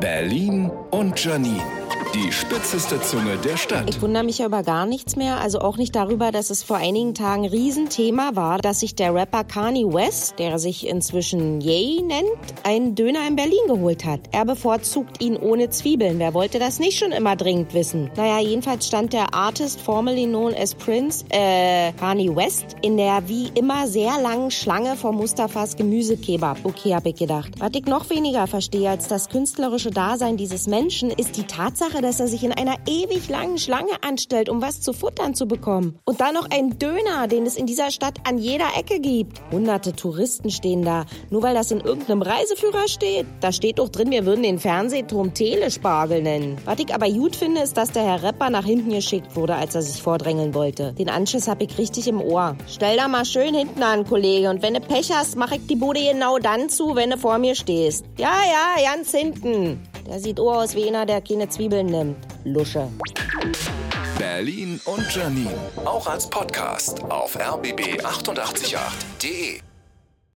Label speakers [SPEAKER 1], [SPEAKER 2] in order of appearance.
[SPEAKER 1] Berlin und Janine. Die spitzeste Zunge der Stadt.
[SPEAKER 2] Ich wundere mich ja über gar nichts mehr, also auch nicht darüber, dass es vor einigen Tagen ein Riesenthema war, dass sich der Rapper Kanye West, der sich inzwischen Ye nennt, einen Döner in Berlin geholt hat. Er bevorzugt ihn ohne Zwiebeln. Wer wollte das nicht schon immer dringend wissen? Naja, jedenfalls stand der Artist, formerly known as Prince, äh, Kanye West, in der wie immer sehr langen Schlange vor Mustafas Gemüsekebab. Okay, hab ich gedacht. Was ich noch weniger verstehe als das künstlerische Dasein dieses Menschen, ist die Tatsache, Tatsache, dass er sich in einer ewig langen Schlange anstellt, um was zu futtern zu bekommen. Und dann noch ein Döner, den es in dieser Stadt an jeder Ecke gibt. Hunderte Touristen stehen da, nur weil das in irgendeinem Reiseführer steht. Da steht doch drin, wir würden den Fernsehturm Telespargel nennen. Was ich aber gut finde, ist, dass der Herr Rapper nach hinten geschickt wurde, als er sich vordrängeln wollte. Den Anschiss hab ich richtig im Ohr. Stell da mal schön hinten an, Kollege. Und wenn du Pech hast, mach ich die Bude genau dann zu, wenn du vor mir stehst. Ja, ja, ganz hinten. Der sieht auch aus wie einer, der keine Zwiebeln nimmt. Lusche.
[SPEAKER 1] Berlin und Janine. Auch als Podcast auf rbb888.de.